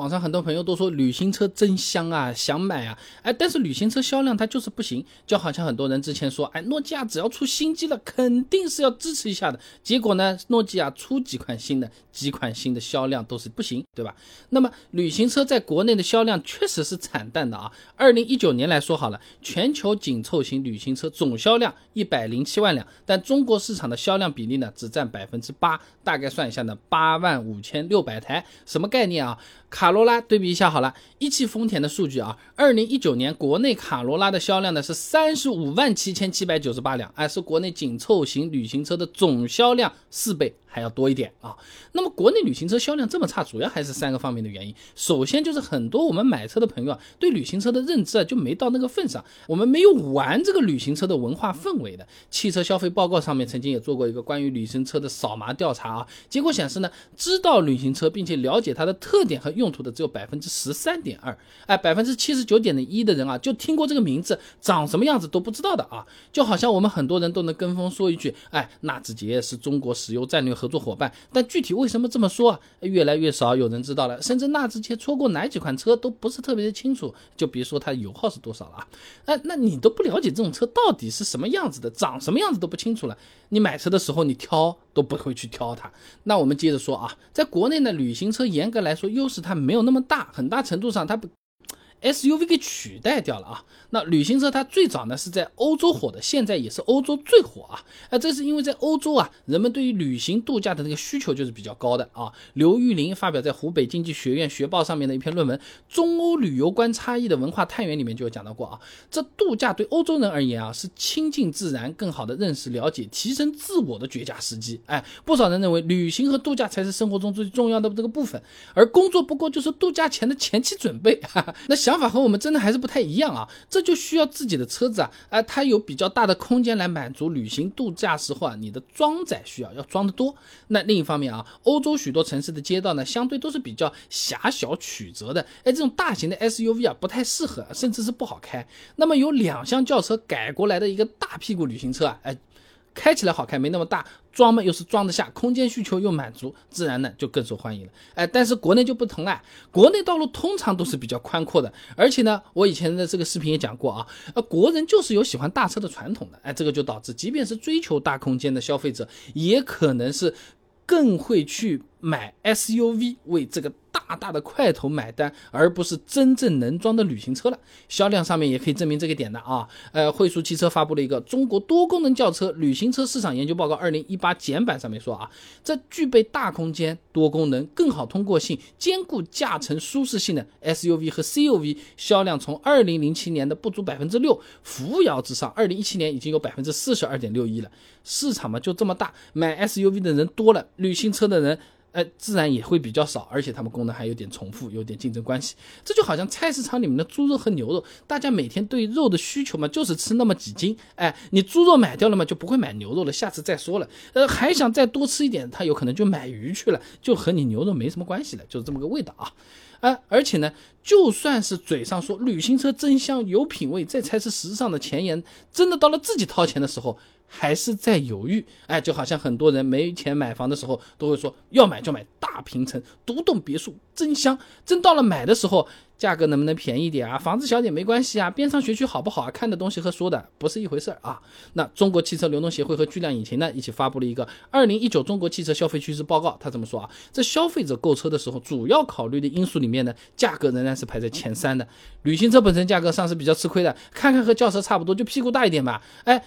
网上很多朋友都说旅行车真香啊，想买啊，哎，但是旅行车销量它就是不行，就好像很多人之前说，哎，诺基亚只要出新机了，肯定是要支持一下的。结果呢，诺基亚出几款新的，几款新的销量都是不行，对吧？那么旅行车在国内的销量确实是惨淡的啊。二零一九年来说好了，全球紧凑型旅行车总销量一百零七万辆，但中国市场的销量比例呢，只占百分之八，大概算一下呢，八万五千六百台，什么概念啊？卡罗拉对比一下好了，一汽丰田的数据啊，二零一九年国内卡罗拉的销量呢是三十五万七千七百九十八辆，哎，是国内紧凑型旅行车的总销量四倍。还要多一点啊。那么国内旅行车销量这么差，主要还是三个方面的原因。首先就是很多我们买车的朋友啊，对旅行车的认知啊就没到那个份上，我们没有玩这个旅行车的文化氛围的。汽车消费报告上面曾经也做过一个关于旅行车的扫码调查啊，结果显示呢，知道旅行车并且了解它的特点和用途的只有百分之十三点二，哎，百分之七十九点的一的人啊，就听过这个名字，长什么样子都不知道的啊。就好像我们很多人都能跟风说一句，哎，纳智捷是中国石油战略。合作伙伴，但具体为什么这么说啊？越来越少有人知道了，甚至纳智捷出过哪几款车都不是特别的清楚，就别说它油耗是多少了啊！哎，那你都不了解这种车到底是什么样子的，长什么样子都不清楚了，你买车的时候你挑都不会去挑它。那我们接着说啊，在国内呢，旅行车严格来说优势它没有那么大，很大程度上它不。SUV 给取代掉了啊！那旅行车它最早呢是在欧洲火的，现在也是欧洲最火啊！啊，这是因为在欧洲啊，人们对于旅行度假的这个需求就是比较高的啊。刘玉林发表在湖北经济学院学报上面的一篇论文《中欧旅游观差异的文化探源》里面就有讲到过啊，这度假对欧洲人而言啊是亲近自然、更好的认识、了解、提升自我的绝佳时机。哎，不少人认为旅行和度假才是生活中最重要的这个部分，而工作不过就是度假前的前期准备。哈 哈那想。想法和我们真的还是不太一样啊，这就需要自己的车子啊，啊，它有比较大的空间来满足旅行度假时候啊你的装载需要，要装得多。那另一方面啊，欧洲许多城市的街道呢，相对都是比较狭小曲折的，哎，这种大型的 SUV 啊不太适合，甚至是不好开。那么有两厢轿车改过来的一个大屁股旅行车啊，哎。开起来好看，没那么大，装嘛又是装得下，空间需求又满足，自然呢就更受欢迎了。哎，但是国内就不同啊，国内道路通常都是比较宽阔的，而且呢，我以前的这个视频也讲过啊，呃，国人就是有喜欢大车的传统的，哎，这个就导致，即便是追求大空间的消费者，也可能是更会去买 SUV 为这个。大大的块头买单，而不是真正能装的旅行车了。销量上面也可以证明这个点的啊。呃，汇速汽车发布了一个《中国多功能轿车旅行车市场研究报告》二零一八简版，上面说啊，这具备大空间、多功能、更好通过性、兼顾驾乘舒适性的 SUV 和 CUV 销量从二零零七年的不足百分之六扶摇直上，二零一七年已经有百分之四十二点六一了。市场嘛就这么大，买 SUV 的人多了，旅行车的人。哎，自然也会比较少，而且它们功能还有点重复，有点竞争关系。这就好像菜市场里面的猪肉和牛肉，大家每天对肉的需求嘛，就是吃那么几斤。哎，你猪肉买掉了嘛，就不会买牛肉了，下次再说了。呃，还想再多吃一点，他有可能就买鱼去了，就和你牛肉没什么关系了，就是这么个味道啊。啊，而且呢，就算是嘴上说旅行车真香，有品位，这才是时尚的前沿，真的到了自己掏钱的时候。还是在犹豫，哎，就好像很多人没钱买房的时候，都会说要买就买大平层独栋别墅，真香。真到了买的时候，价格能不能便宜点啊？房子小点没关系啊，边上学区好不好啊？看的东西和说的不是一回事儿啊。那中国汽车流通协会和巨量引擎呢，一起发布了一个《二零一九中国汽车消费趋势报告》，他这么说啊？这消费者购车的时候，主要考虑的因素里面呢，价格仍然是排在前三的。旅行车本身价格上是比较吃亏的，看看和轿车差不多，就屁股大一点吧，哎。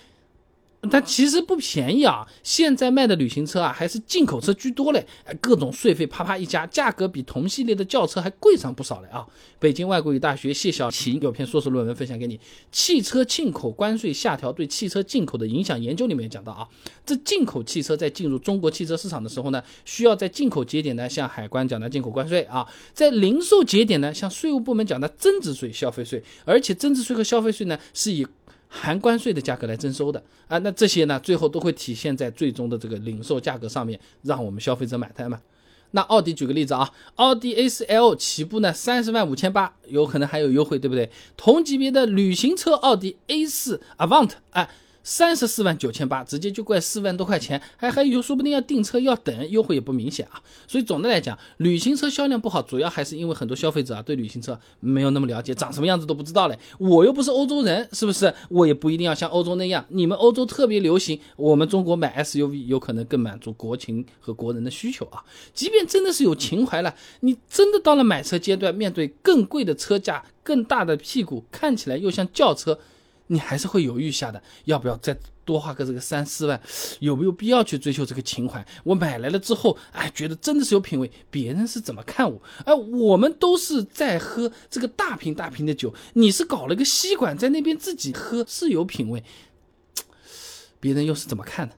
它其实不便宜啊！现在卖的旅行车啊，还是进口车居多嘞，各种税费啪啪一加，价格比同系列的轿车还贵上不少嘞啊！北京外国语大学谢小琴有篇硕士论文分享给你，《汽车进口关税下调对汽车进口的影响研究》里面讲到啊，这进口汽车在进入中国汽车市场的时候呢，需要在进口节点呢向海关缴纳进口关税啊，在零售节点呢向税务部门缴纳增值税、消费税，而且增值税和消费税呢是以。含关税的价格来征收的啊，那这些呢，最后都会体现在最终的这个零售价格上面，让我们消费者买单嘛。那奥迪举个例子啊，奥迪 A4L 起步呢三十万五千八，有可能还有优惠，对不对？同级别的旅行车奥迪 A4 Avant，啊，三十四万九千八，直接就怪四万多块钱，还还有说不定要订车要等，优惠也不明显啊。所以总的来讲，旅行车销量不好，主要还是因为很多消费者啊对旅行车没有那么了解，长什么样子都不知道嘞。我又不是欧洲人，是不是？我也不一定要像欧洲那样，你们欧洲特别流行，我们中国买 SUV 有可能更满足国情和国人的需求啊。即便真的是有情怀了，你真的到了买车阶段，面对更贵的车价、更大的屁股，看起来又像轿车。你还是会犹豫下的，要不要再多花个这个三四万？有没有必要去追求这个情怀？我买来了之后，哎，觉得真的是有品位，别人是怎么看我？哎，我们都是在喝这个大瓶大瓶的酒，你是搞了个吸管在那边自己喝，是有品位，别人又是怎么看的？